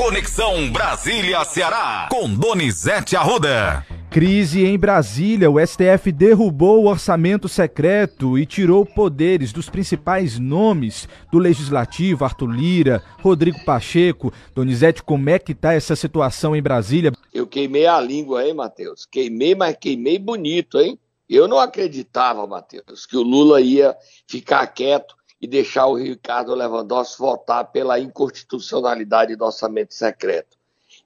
Conexão Brasília-Ceará, com Donizete Arruda. Crise em Brasília. O STF derrubou o orçamento secreto e tirou poderes dos principais nomes do Legislativo, Arthur Lira, Rodrigo Pacheco. Donizete, como é que tá essa situação em Brasília? Eu queimei a língua, hein, Matheus? Queimei, mas queimei bonito, hein? Eu não acreditava, Matheus, que o Lula ia ficar quieto e deixar o Ricardo Lewandowski votar pela inconstitucionalidade do orçamento secreto.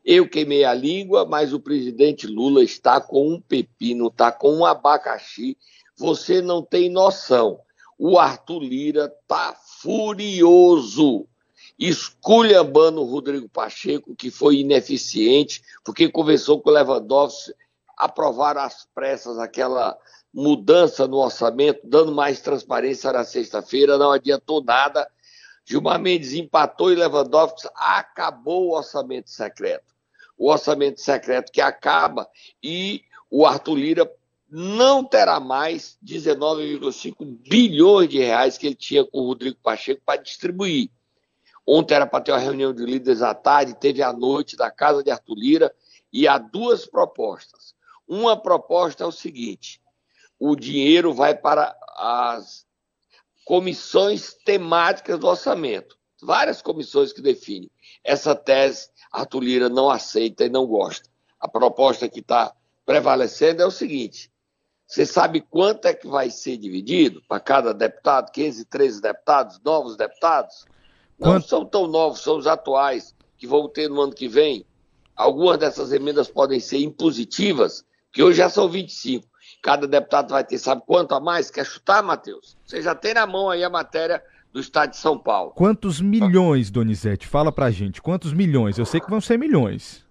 Eu queimei a língua, mas o presidente Lula está com um pepino, está com um abacaxi. Você não tem noção. O Arthur Lira está furioso, esculhambando o Rodrigo Pacheco, que foi ineficiente, porque conversou com o Lewandowski, aprovar às pressas aquela mudança no orçamento, dando mais transparência na sexta-feira, não adiantou nada. Gilmar Mendes empatou e Lewandowski acabou o orçamento secreto o orçamento secreto que acaba e o Arthur Lira não terá mais 19,5 bilhões de reais que ele tinha com o Rodrigo Pacheco para distribuir. Ontem era para ter uma reunião de líderes à tarde, teve à noite da casa de Arthur Lira e há duas propostas. Uma proposta é o seguinte: o dinheiro vai para as comissões temáticas do orçamento, várias comissões que definem. Essa tese Arthur Lira não aceita e não gosta. A proposta que está prevalecendo é o seguinte: você sabe quanto é que vai ser dividido para cada deputado? 15, 13 deputados, novos deputados? Não Quanto? são tão novos, são os atuais que vão ter no ano que vem. Algumas dessas emendas podem ser impositivas, que hoje já são 25. Cada deputado vai ter, sabe quanto a mais? Quer chutar, Matheus? Você já tem na mão aí a matéria do estado de São Paulo. Quantos milhões, Donizete? Fala pra gente. Quantos milhões? Eu sei que vão ser milhões.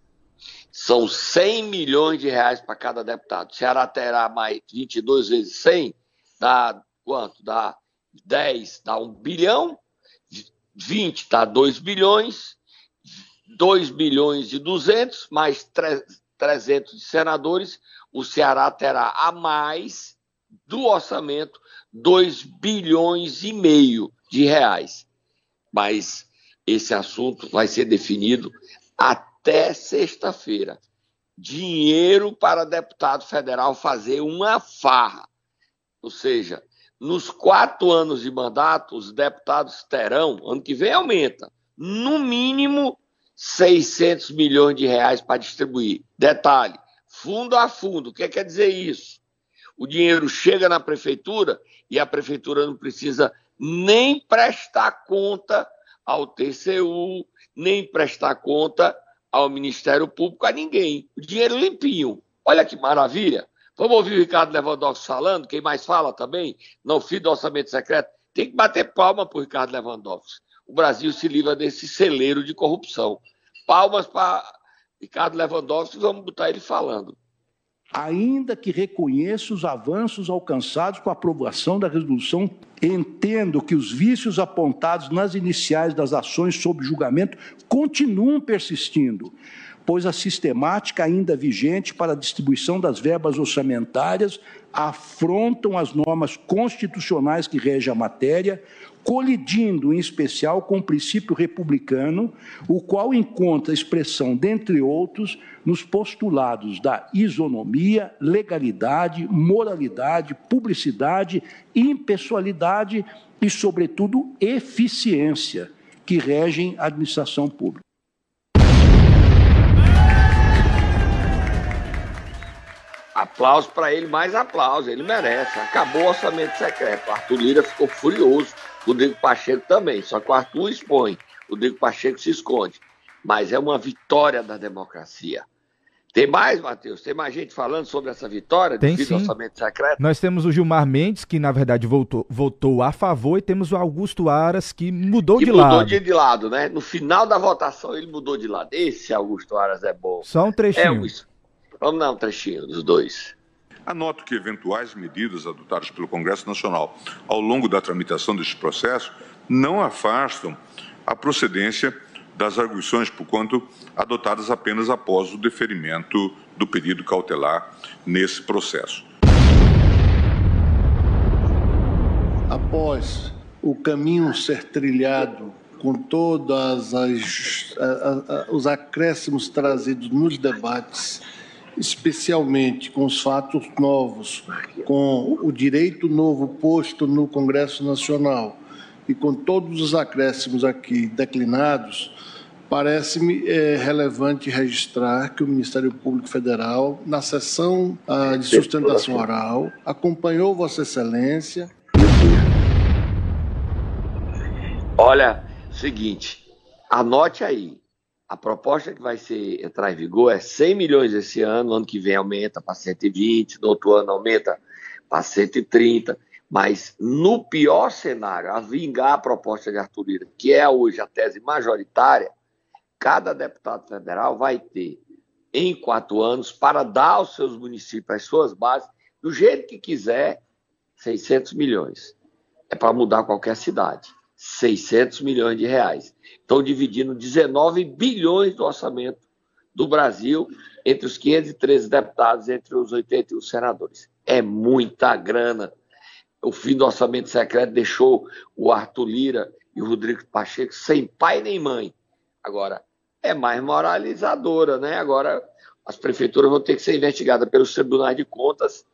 São 100 milhões de reais para cada deputado. O Ceará terá mais 22 vezes 100, dá quanto? Dá 10, dá 1 bilhão. 20 dá 2 bilhões. 2 bilhões e 200, mais 300 de senadores. O Ceará terá a mais do orçamento 2 bilhões e meio de reais. Mas esse assunto vai ser definido até sexta-feira. Dinheiro para deputado federal fazer uma farra. Ou seja, nos quatro anos de mandato, os deputados terão, ano que vem aumenta, no mínimo 600 milhões de reais para distribuir. Detalhe, fundo a fundo. O que quer dizer isso? O dinheiro chega na prefeitura e a prefeitura não precisa nem prestar conta ao TCU, nem prestar conta ao Ministério Público, a ninguém. O dinheiro limpinho. Olha que maravilha. Vamos ouvir o Ricardo Lewandowski falando, quem mais fala também, não fim do orçamento secreto. Tem que bater palma para o Ricardo Lewandowski. O Brasil se livra desse celeiro de corrupção. Palmas para Ricardo Lewandowski, vamos botar ele falando ainda que reconheça os avanços alcançados com a aprovação da resolução, entendo que os vícios apontados nas iniciais das ações sob julgamento continuam persistindo, pois a sistemática ainda vigente para a distribuição das verbas orçamentárias afrontam as normas constitucionais que regem a matéria, colidindo em especial com o princípio republicano, o qual encontra expressão, dentre outros, nos postulados da isonomia, legalidade, moralidade, publicidade, impessoalidade e, sobretudo, eficiência, que regem a administração pública. Aplausos para ele, mais aplausos, ele merece. Acabou o orçamento secreto. Arthur Lira ficou furioso Rodrigo Pacheco também, só que o Arthur expõe, o Rodrigo Pacheco se esconde. Mas é uma vitória da democracia. Tem mais, Matheus? Tem mais gente falando sobre essa vitória Tem sim. orçamento secreto? Nós temos o Gilmar Mendes, que na verdade votou, votou a favor, e temos o Augusto Aras, que mudou que de mudou lado. Mudou de, de, lado, né? No final da votação ele mudou de lado. Esse Augusto Aras é bom. Só um trechinho. É, vamos dar um trechinho dos dois. Anoto que eventuais medidas adotadas pelo Congresso Nacional ao longo da tramitação deste processo não afastam a procedência das arguições, por quanto adotadas apenas após o deferimento do pedido cautelar nesse processo. Após o caminho ser trilhado com todos os acréscimos trazidos nos debates, especialmente com os fatos novos, com o direito novo posto no Congresso Nacional e com todos os acréscimos aqui declinados, parece-me é, relevante registrar que o Ministério Público Federal, na sessão ah, de sustentação oral, acompanhou Vossa Excelência. Olha, seguinte, anote aí. A proposta que vai ser entrar em vigor é 100 milhões esse ano, no ano que vem aumenta para 120, no outro ano aumenta para 130. Mas no pior cenário, a vingar a proposta de Arthur Lira, que é hoje a tese majoritária, cada deputado federal vai ter em quatro anos para dar aos seus municípios, às suas bases, do jeito que quiser, 600 milhões. É para mudar qualquer cidade. 600 milhões de reais. Estão dividindo 19 bilhões do orçamento do Brasil entre os 513 deputados, entre os 81 senadores. É muita grana o fim do orçamento secreto deixou o Arthur Lira e o Rodrigo Pacheco sem pai nem mãe. Agora, é mais moralizadora, né? Agora, as prefeituras vão ter que ser investigadas pelos tribunais de contas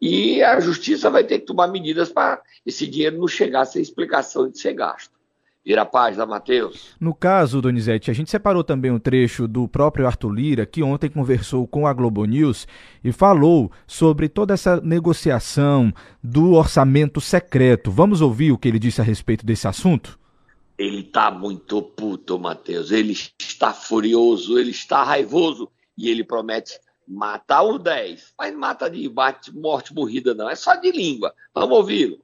e a justiça vai ter que tomar medidas para esse dinheiro não chegar sem explicação de ser gasto. Vira a página, Matheus. No caso, Donizete, a gente separou também um trecho do próprio Arthur Lira, que ontem conversou com a Globo News e falou sobre toda essa negociação do orçamento secreto. Vamos ouvir o que ele disse a respeito desse assunto? Ele está muito puto, Matheus. Ele está furioso, ele está raivoso e ele promete matar os 10. Mas não mata de bate, morte morrida, não. É só de língua. Vamos ouvi-lo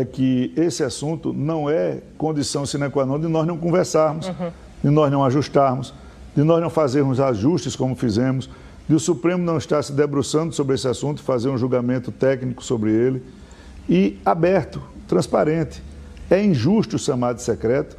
é que esse assunto não é condição sine qua non de nós não conversarmos, uhum. de nós não ajustarmos, de nós não fazermos ajustes como fizemos, de o Supremo não estar se debruçando sobre esse assunto, fazer um julgamento técnico sobre ele e aberto, transparente. É injusto chamar de secreto,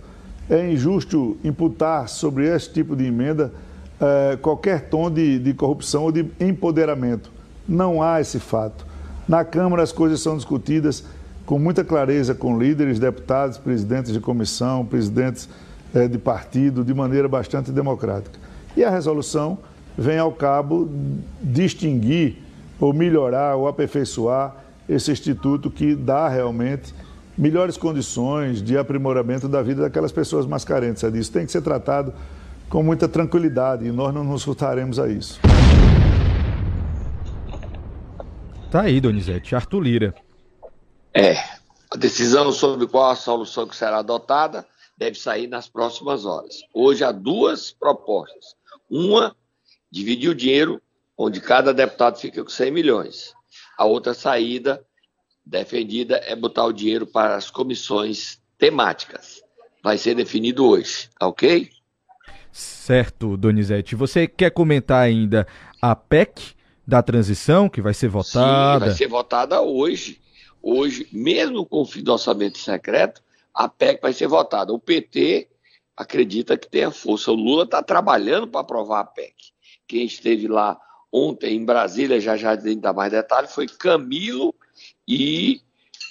é injusto imputar sobre esse tipo de emenda eh, qualquer tom de, de corrupção ou de empoderamento. Não há esse fato. Na Câmara as coisas são discutidas com muita clareza com líderes, deputados, presidentes de comissão, presidentes eh, de partido, de maneira bastante democrática. E a resolução vem ao cabo distinguir ou melhorar ou aperfeiçoar esse instituto que dá realmente melhores condições de aprimoramento da vida daquelas pessoas mais carentes. É disso tem que ser tratado com muita tranquilidade e nós não nos furtaremos a isso. Tá aí, Donizete. Arthur Lira. É, a decisão sobre qual a solução que será adotada deve sair nas próximas horas. Hoje há duas propostas. Uma, dividir o dinheiro, onde cada deputado fica com 100 milhões. A outra saída defendida é botar o dinheiro para as comissões temáticas. Vai ser definido hoje, tá ok? Certo, Donizete. Você quer comentar ainda a PEC da transição, que vai ser votada? Sim, vai ser votada hoje hoje, mesmo com o fim do orçamento secreto, a PEC vai ser votada. O PT acredita que tem a força. O Lula está trabalhando para aprovar a PEC. Quem esteve lá ontem em Brasília, já já dar mais detalhes, foi Camilo e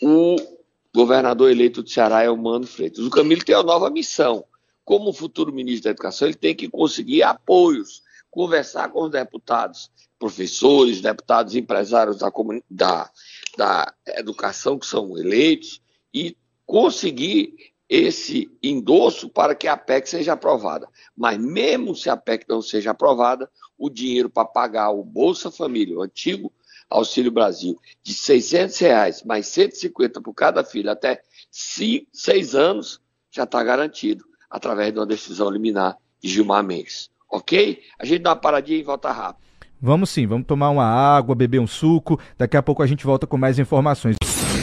o governador eleito do Ceará é o Mano Freitas. O Camilo tem uma nova missão. Como futuro ministro da Educação, ele tem que conseguir apoios, conversar com os deputados, professores, deputados, empresários da, da, da educação que são eleitos e conseguir esse endosso para que a PEC seja aprovada. Mas mesmo se a PEC não seja aprovada, o dinheiro para pagar o Bolsa Família, o antigo Auxílio Brasil, de 600 reais, mais 150 por cada filho, até cinco, seis anos, já está garantido, através de uma decisão liminar de Gilmar Mendes. Ok? A gente dá uma paradinha e volta rápido. Vamos sim, vamos tomar uma água, beber um suco. Daqui a pouco a gente volta com mais informações.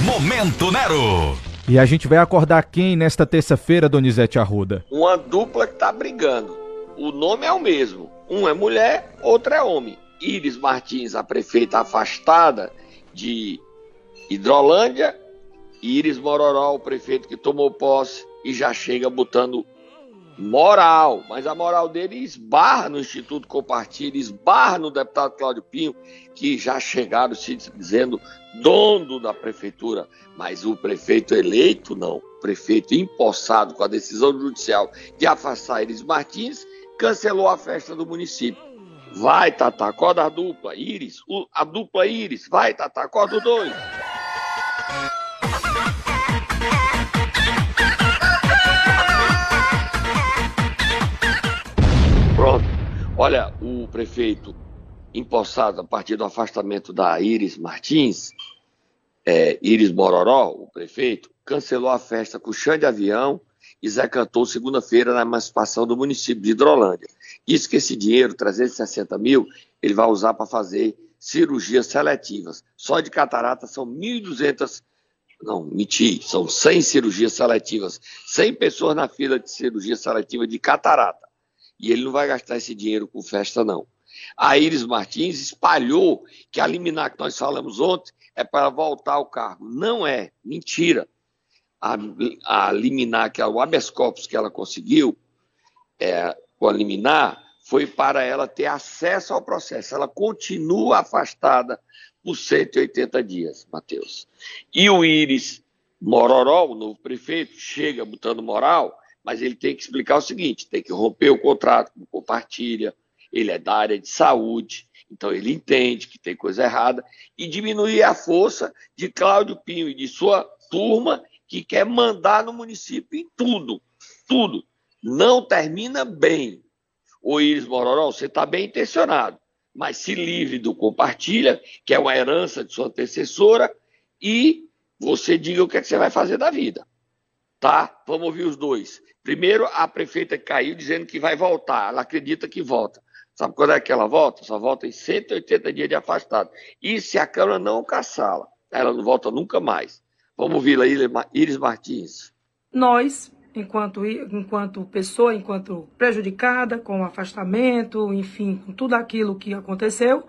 Momento Nero! E a gente vai acordar quem nesta terça-feira, Donizete Arruda? Uma dupla que tá brigando. O nome é o mesmo. Um é mulher, outro é homem. Iris Martins, a prefeita afastada de Hidrolândia. Iris Mororó, o prefeito que tomou posse e já chega botando moral, mas a moral dele esbarra no Instituto Compartilha, esbarra no deputado Cláudio Pinho, que já chegaram se dizendo dono da prefeitura, mas o prefeito eleito não. O prefeito empossado com a decisão judicial de afastar Iris Martins, cancelou a festa do município. Vai, Tata, acorda a dupla, Iris, a dupla Iris, vai, Tata, acorda o dois. Olha, o prefeito empossado a partir do afastamento da Iris Martins, é, Iris Mororó, o prefeito, cancelou a festa com chão de avião e Zé Cantou segunda-feira na emancipação do município de Hidrolândia. Isso que esse dinheiro, 360 mil, ele vai usar para fazer cirurgias seletivas. Só de catarata são 1.200, não, menti, são 100 cirurgias seletivas, 100 pessoas na fila de cirurgia seletiva de catarata. E ele não vai gastar esse dinheiro com festa, não. A Iris Martins espalhou que a liminar que nós falamos ontem é para voltar ao cargo. Não é, mentira. A, a liminar, que é o habeas corpus que ela conseguiu, é, com a liminar, foi para ela ter acesso ao processo. Ela continua afastada por 180 dias, Matheus. E o Iris Mororó, o novo prefeito, chega botando moral, mas ele tem que explicar o seguinte: tem que romper o contrato, compartilha, ele é da área de saúde, então ele entende que tem coisa errada, e diminuir a força de Cláudio Pinho e de sua turma que quer mandar no município em tudo, tudo. Não termina bem. O Iris Mororó, você está bem intencionado, mas se livre do compartilha, que é uma herança de sua antecessora, e você diga o que, é que você vai fazer da vida. Tá? Vamos ouvir os dois. Primeiro, a prefeita caiu dizendo que vai voltar. Ela acredita que volta. Sabe quando é que ela volta? Só volta em 180 dias de afastado. E se a Câmara não caçá-la, ela não volta nunca mais. Vamos ouvir lá, Iris Martins. Nós, enquanto, enquanto pessoa, enquanto prejudicada, com o afastamento, enfim, com tudo aquilo que aconteceu,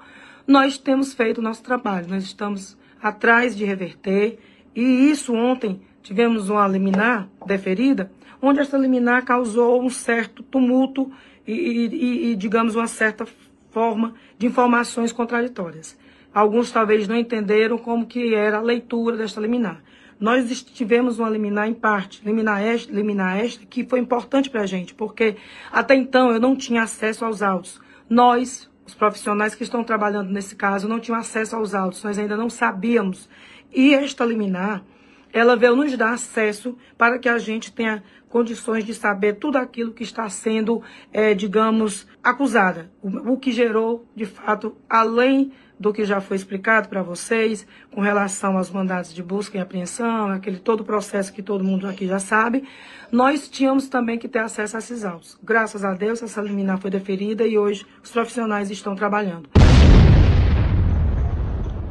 nós temos feito o nosso trabalho. Nós estamos atrás de reverter. E isso ontem tivemos uma liminar deferida, onde essa liminar causou um certo tumulto e, e, e, digamos, uma certa forma de informações contraditórias. Alguns talvez não entenderam como que era a leitura desta liminar. Nós tivemos uma liminar em parte, liminar esta, liminar esta que foi importante para a gente, porque até então eu não tinha acesso aos autos. Nós, os profissionais que estão trabalhando nesse caso, não tinham acesso aos autos, nós ainda não sabíamos. E esta liminar, ela veio nos dar acesso para que a gente tenha condições de saber tudo aquilo que está sendo, é, digamos, acusada. O, o que gerou, de fato, além do que já foi explicado para vocês, com relação aos mandados de busca e apreensão, aquele todo o processo que todo mundo aqui já sabe, nós tínhamos também que ter acesso a esses autos. Graças a Deus, essa liminar foi deferida e hoje os profissionais estão trabalhando.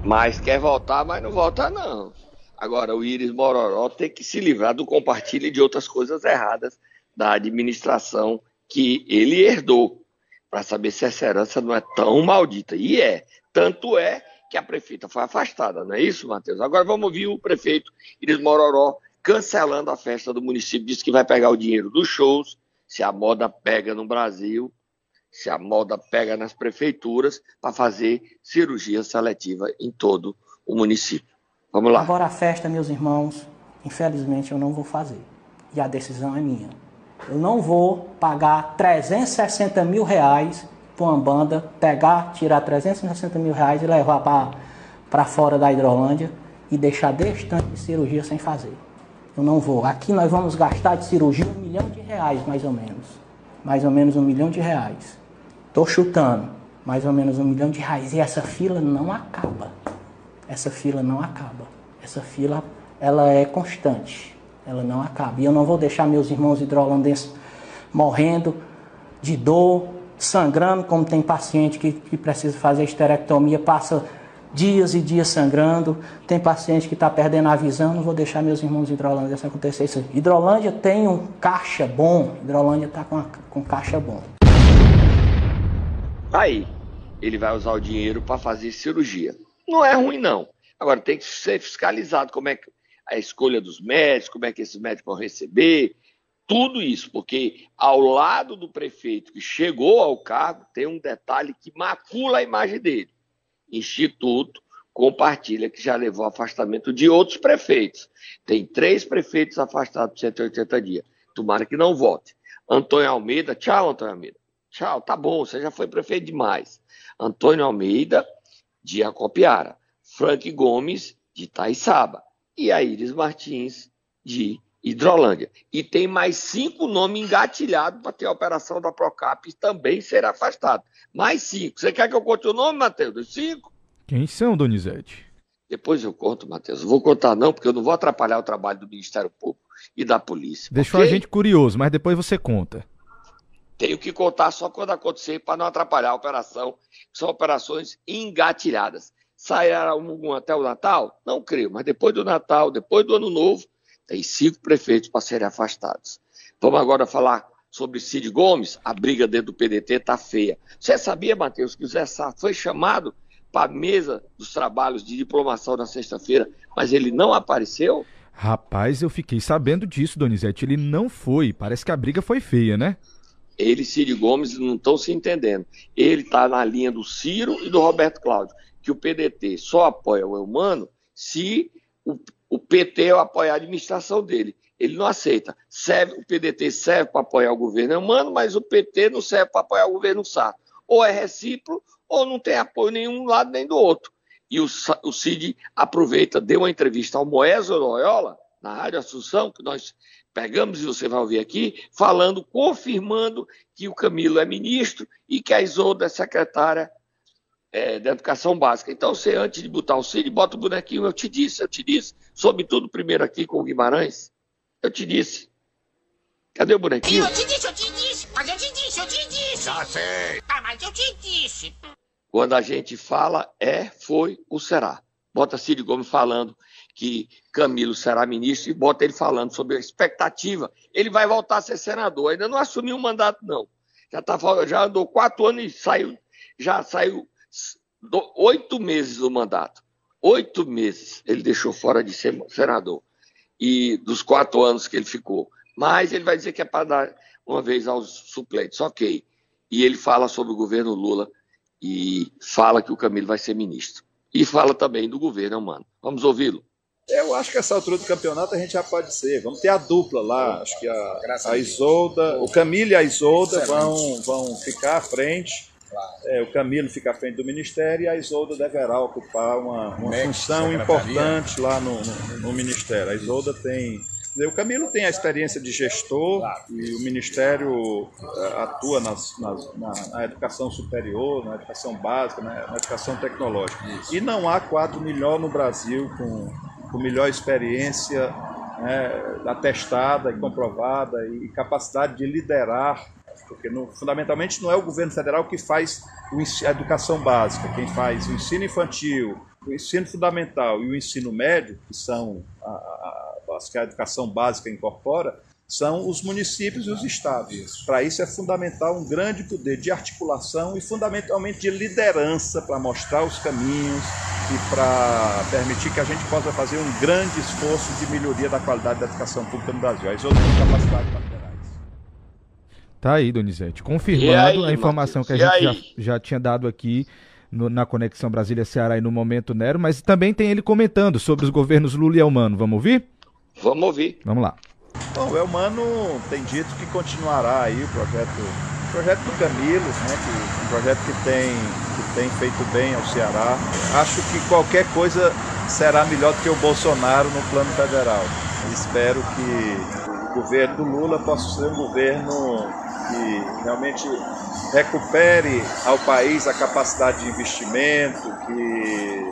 Mas quer voltar, mas não volta não. Agora, o Iris Mororó tem que se livrar do compartilho de outras coisas erradas da administração que ele herdou, para saber se essa herança não é tão maldita. E é. Tanto é que a prefeita foi afastada, não é isso, Matheus? Agora vamos ouvir o prefeito Iris Mororó cancelando a festa do município. Diz que vai pegar o dinheiro dos shows, se a moda pega no Brasil, se a moda pega nas prefeituras, para fazer cirurgia seletiva em todo o município. Vamos lá. Agora a festa, meus irmãos, infelizmente eu não vou fazer. E a decisão é minha. Eu não vou pagar 360 mil reais para uma banda, pegar, tirar 360 mil reais e levar para fora da Hidrolândia e deixar deste tanto de cirurgia sem fazer. Eu não vou. Aqui nós vamos gastar de cirurgia um milhão de reais, mais ou menos. Mais ou menos um milhão de reais. Estou chutando. Mais ou menos um milhão de reais. E essa fila não acaba essa fila não acaba. Essa fila ela é constante, ela não acaba. E eu não vou deixar meus irmãos hidrolandenses morrendo de dor, sangrando, como tem paciente que, que precisa fazer esterectomia, passa dias e dias sangrando, tem paciente que está perdendo a visão, não vou deixar meus irmãos hidrolandenses acontecer isso. Hidrolândia tem um caixa bom, Hidrolândia está com, com caixa bom. Aí, ele vai usar o dinheiro para fazer cirurgia. Não é ruim, não. Agora, tem que ser fiscalizado como é que a escolha dos médicos, como é que esses médicos vão receber, tudo isso, porque ao lado do prefeito que chegou ao cargo, tem um detalhe que macula a imagem dele. Instituto compartilha que já levou afastamento de outros prefeitos. Tem três prefeitos afastados por 180 dias. Tomara que não volte. Antônio Almeida, tchau, Antônio Almeida. Tchau, tá bom, você já foi prefeito demais. Antônio Almeida, de Acopiara. Frank Gomes, de Taiçaba. E a Iris Martins, de Hidrolândia. E tem mais cinco nomes engatilhados para ter a operação da Procap também ser afastado. Mais cinco. Você quer que eu conte o nome, Matheus? Dos cinco? Quem são, Donizete? Depois eu conto, Matheus. Não vou contar, não, porque eu não vou atrapalhar o trabalho do Ministério Público e da polícia. Deixou okay? a gente curioso, mas depois você conta. Tenho que contar só quando acontecer para não atrapalhar a operação. São operações engatilhadas. Sairá algum até o Natal? Não creio, mas depois do Natal, depois do Ano Novo, tem cinco prefeitos para serem afastados. Vamos agora falar sobre Cid Gomes. A briga dentro do PDT está feia. Você sabia, Matheus, que o Zé Sá foi chamado para a mesa dos trabalhos de diplomação na sexta-feira, mas ele não apareceu? Rapaz, eu fiquei sabendo disso, Donizete. Ele não foi. Parece que a briga foi feia, né? Ele e Cid Gomes não estão se entendendo. Ele está na linha do Ciro e do Roberto Cláudio, que o PDT só apoia o Eumano se o, o PT apoiar a administração dele. Ele não aceita. Serve, o PDT serve para apoiar o governo humano, mas o PT não serve para apoiar o governo Sá. Ou é recíproco, ou não tem apoio nenhum lado nem do outro. E o, o Cid aproveita, deu uma entrevista ao Moésio Loyola, na Rádio Assunção, que nós pegamos e você vai ouvir aqui, falando, confirmando que o Camilo é ministro e que a Isolda é secretária é, da educação básica. Então, você, antes de botar o Cid, bota o bonequinho, eu te disse, eu te disse, sobretudo primeiro aqui com o Guimarães, eu te disse. Cadê o bonequinho? Eu te disse, eu te disse, mas eu te disse, eu te disse. Já sei. Ah, mas eu te disse. Quando a gente fala é, foi ou será. Bota Cid Gomes falando que Camilo será ministro e bota ele falando sobre a expectativa. Ele vai voltar a ser senador, ainda não assumiu o mandato, não. Já, tá, já andou quatro anos e saiu, já saiu oito meses do mandato. Oito meses ele deixou fora de ser senador. E dos quatro anos que ele ficou. Mas ele vai dizer que é para dar uma vez aos suplentes. Ok. E ele fala sobre o governo Lula e fala que o Camilo vai ser ministro. E fala também do governo humano. Vamos ouvi-lo. Eu acho que essa altura do campeonato a gente já pode ser. Vamos ter a dupla lá. Acho que a, a Isolda, o Camilo e a Isolda vão, vão ficar à frente. É, o Camilo fica à frente do Ministério e a Isolda deverá ocupar uma, uma função importante lá no, no, no, Ministério. A Isolda tem. O Camilo tem a experiência de gestor e o Ministério eh, atua nas, nas, na, na, educação superior, na educação básica, né, na educação tecnológica. E não há quadro melhor no Brasil com, com melhor experiência né, atestada e comprovada e capacidade de liderar porque no, fundamentalmente não é o governo federal que faz a educação básica, quem faz o ensino infantil, o ensino fundamental e o ensino médio, que são a, a, as que a educação básica incorpora, são os municípios e os estados. Para isso é fundamental um grande poder de articulação e fundamentalmente de liderança para mostrar os caminhos e para permitir que a gente possa fazer um grande esforço de melhoria da qualidade da educação pública no Brasil. As outras capacidades Tá aí, Donizete. Confirmado aí, a informação Matheus? que a gente já, já, tinha dado aqui no, na Conexão Brasília-Ceará e no Momento Nero, mas também tem ele comentando sobre os governos Lula e Elmano. Vamos ouvir? Vamos ouvir. Vamos lá. Bom, o Elmano tem dito que continuará aí o projeto, o projeto do Camilo, né, que, um projeto que tem, tem feito bem ao Ceará. Acho que qualquer coisa será melhor do que o Bolsonaro no plano federal. Espero que o governo do Lula possa ser um governo que realmente recupere ao país a capacidade de investimento, que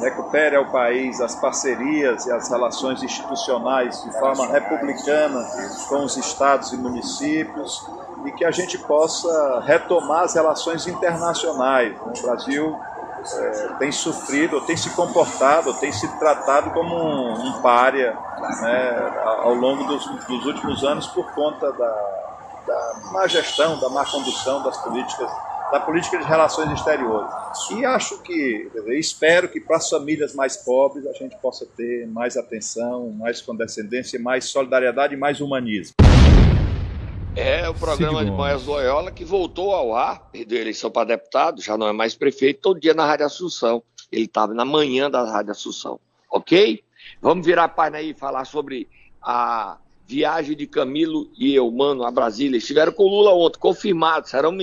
recupere ao país as parcerias e as relações institucionais de forma republicana com os estados e municípios e que a gente possa retomar as relações internacionais. O Brasil é, tem sofrido, tem se comportado, tem se tratado como um, um párea né, ao longo dos, dos últimos anos por conta da, da má gestão, da má condução das políticas, da política de relações exteriores. E acho que, espero que para as famílias mais pobres a gente possa ter mais atenção, mais condescendência, mais solidariedade e mais humanismo. É o programa de Moés Loyola que voltou ao ar, perdeu a eleição para deputado, já não é mais prefeito, todo dia na Rádio Assunção. Ele estava na manhã da Rádio Assunção, ok? Vamos virar a página aí e falar sobre a viagem de Camilo e eu, mano, a Brasília. Estiveram com o Lula ontem, confirmado, serão,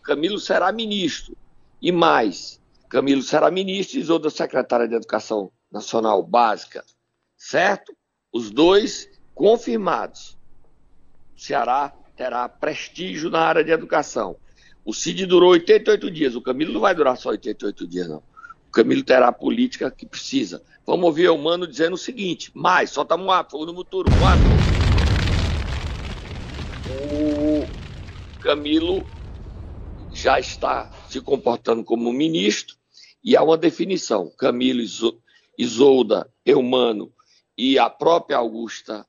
Camilo será ministro. E mais, Camilo será ministro e Isolda secretária de Educação Nacional Básica, certo? Os dois confirmados. Ceará terá prestígio na área de educação. O CID durou 88 dias, o Camilo não vai durar só 88 dias, não. O Camilo terá a política que precisa. Vamos ouvir o Mano dizendo o seguinte, mais, solta Moab, fogo no muturo, Moab. O Camilo já está se comportando como ministro e há uma definição. Camilo Isolda, Eumano e a própria Augusta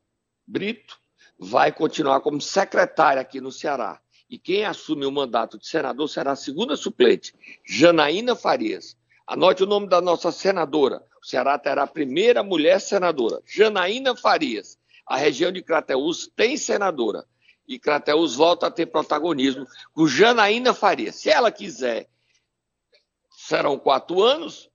Brito vai continuar como secretária aqui no Ceará. E quem assume o mandato de senador será a segunda suplente, Janaína Farias. Anote o nome da nossa senadora. O Ceará terá a primeira mulher senadora, Janaína Farias. A região de Crateús tem senadora. E Crateús volta a ter protagonismo com Janaína Farias. Se ela quiser, serão quatro anos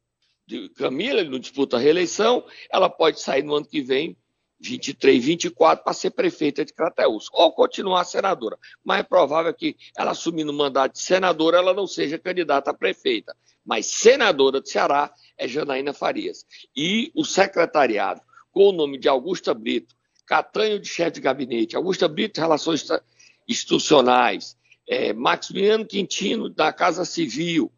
de Camila, ele não disputa a reeleição. Ela pode sair no ano que vem 23, 24 para ser prefeita de Crateús, ou continuar senadora. Mas é provável que ela assumindo o mandato de senadora, ela não seja candidata a prefeita. Mas senadora de Ceará é Janaína Farias. E o secretariado, com o nome de Augusta Brito, Catranho de chefe de gabinete, Augusta Brito, Relações Institucionais, é, Maximiliano Quintino, da Casa Civil,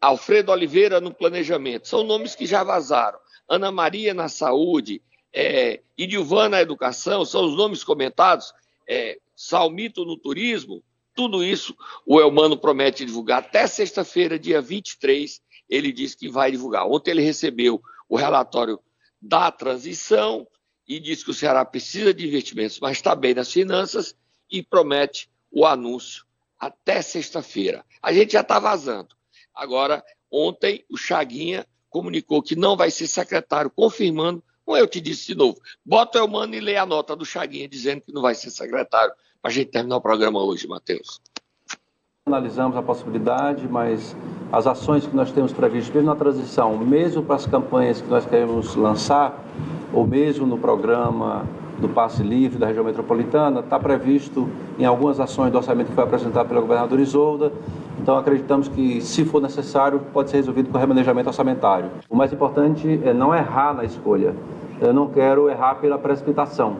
Alfredo Oliveira no Planejamento, são nomes que já vazaram. Ana Maria na Saúde, é, Idilvan na educação, são os nomes comentados, é, Salmito no turismo, tudo isso o Elmano promete divulgar até sexta-feira, dia 23, ele disse que vai divulgar. Ontem ele recebeu o relatório da transição e disse que o Ceará precisa de investimentos, mas está bem nas finanças e promete o anúncio até sexta-feira. A gente já está vazando. Agora, ontem o Chaguinha comunicou que não vai ser secretário, confirmando como eu te disse de novo, bota o Elmano e lê a nota do Chaguinha dizendo que não vai ser secretário para a gente terminar o programa hoje, Matheus. Analisamos a possibilidade, mas as ações que nós temos previstas, mesmo na transição, mesmo para as campanhas que nós queremos lançar, ou mesmo no programa do passe livre da região metropolitana, está previsto em algumas ações do orçamento que foi apresentado pelo governador Isolda. Então acreditamos que, se for necessário, pode ser resolvido com remanejamento orçamentário. O mais importante é não errar na escolha eu não quero errar pela precipitação.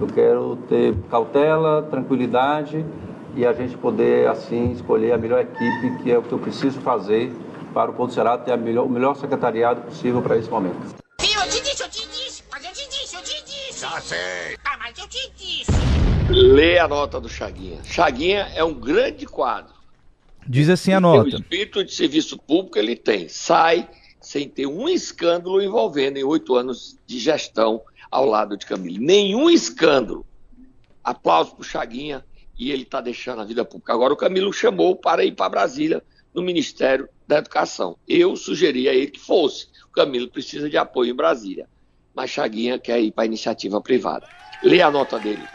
Eu quero ter cautela, tranquilidade e a gente poder, assim, escolher a melhor equipe, que é o que eu preciso fazer para o Ponto Ceará ter melhor, o melhor secretariado possível para esse momento. Sei. Ah, mas eu te disse. Lê a nota do Chaguinha. Chaguinha é um grande quadro. Diz assim a nota. O espírito de serviço público ele tem. Sai sem ter um escândalo envolvendo em oito anos de gestão ao lado de Camilo. Nenhum escândalo. Aplausos para o Chaguinha e ele está deixando a vida pública. Agora o Camilo chamou para ir para Brasília no Ministério da Educação. Eu sugeri a ele que fosse. O Camilo precisa de apoio em Brasília. Mas Chaguinha quer ir para a iniciativa privada. Lê a nota dele.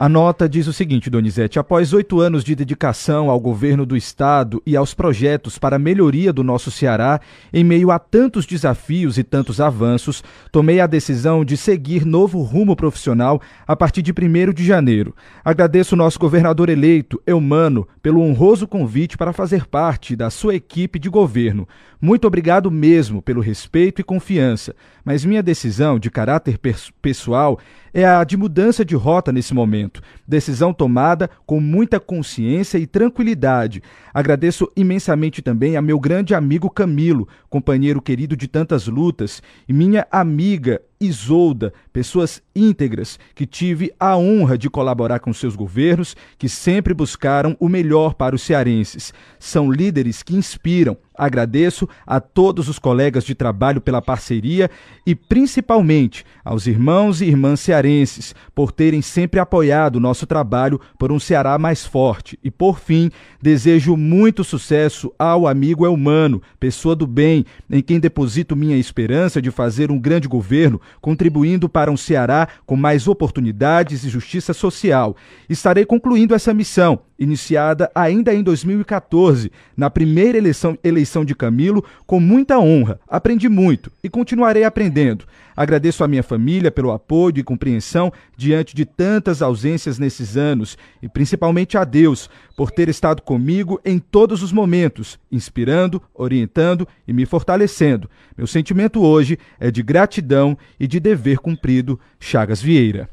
A nota diz o seguinte, Donizete: após oito anos de dedicação ao governo do Estado e aos projetos para a melhoria do nosso Ceará, em meio a tantos desafios e tantos avanços, tomei a decisão de seguir novo rumo profissional a partir de 1 de janeiro. Agradeço o nosso governador eleito, Eumano, pelo honroso convite para fazer parte da sua equipe de governo. Muito obrigado mesmo pelo respeito e confiança, mas minha decisão de caráter pessoal é a de mudança de rota nesse momento. Decisão tomada com muita consciência e tranquilidade. Agradeço imensamente também a meu grande amigo Camilo, companheiro querido de tantas lutas, e minha amiga Isolda, pessoas íntegras que tive a honra de colaborar com seus governos, que sempre buscaram o melhor para os cearenses. São líderes que inspiram. Agradeço a todos os colegas de trabalho pela parceria e principalmente aos irmãos e irmãs cearenses por terem sempre apoiado o nosso trabalho por um Ceará mais forte. E por fim, desejo muito sucesso ao amigo Elmano, pessoa do bem, em quem deposito minha esperança de fazer um grande governo contribuindo para um Ceará com mais oportunidades e justiça social. Estarei concluindo essa missão, iniciada ainda em 2014, na primeira eleição, eleição de Camilo, com muita honra. Aprendi muito e continuarei aprendendo. Agradeço à minha família pelo apoio e compreensão diante de tantas ausências nesses anos e principalmente a Deus por ter estado comigo em todos os momentos, inspirando, orientando e me fortalecendo. Meu sentimento hoje é de gratidão e de dever cumprido. Chagas Vieira.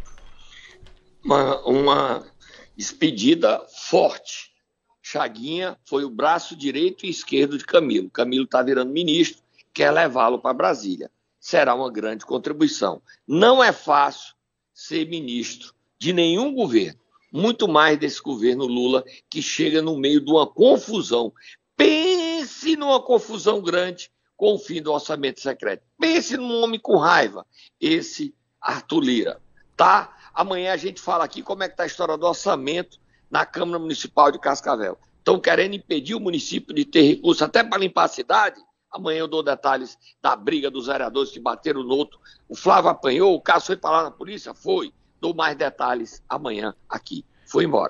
Uma, uma despedida forte. Chaguinha foi o braço direito e esquerdo de Camilo. Camilo está virando ministro, quer levá-lo para Brasília. Será uma grande contribuição. Não é fácil ser ministro de nenhum governo, muito mais desse governo Lula, que chega no meio de uma confusão. Pense numa confusão grande com o fim do orçamento secreto. Pense num homem com raiva, esse Arthur Lira. Tá? Amanhã a gente fala aqui como é que está a história do orçamento na Câmara Municipal de Cascavel. Estão querendo impedir o município de ter recurso até para limpar a cidade? Amanhã eu dou detalhes da briga dos vereadores que bateram no outro. O Flávio apanhou, o caso foi para lá na polícia? Foi. Dou mais detalhes amanhã aqui. Foi embora.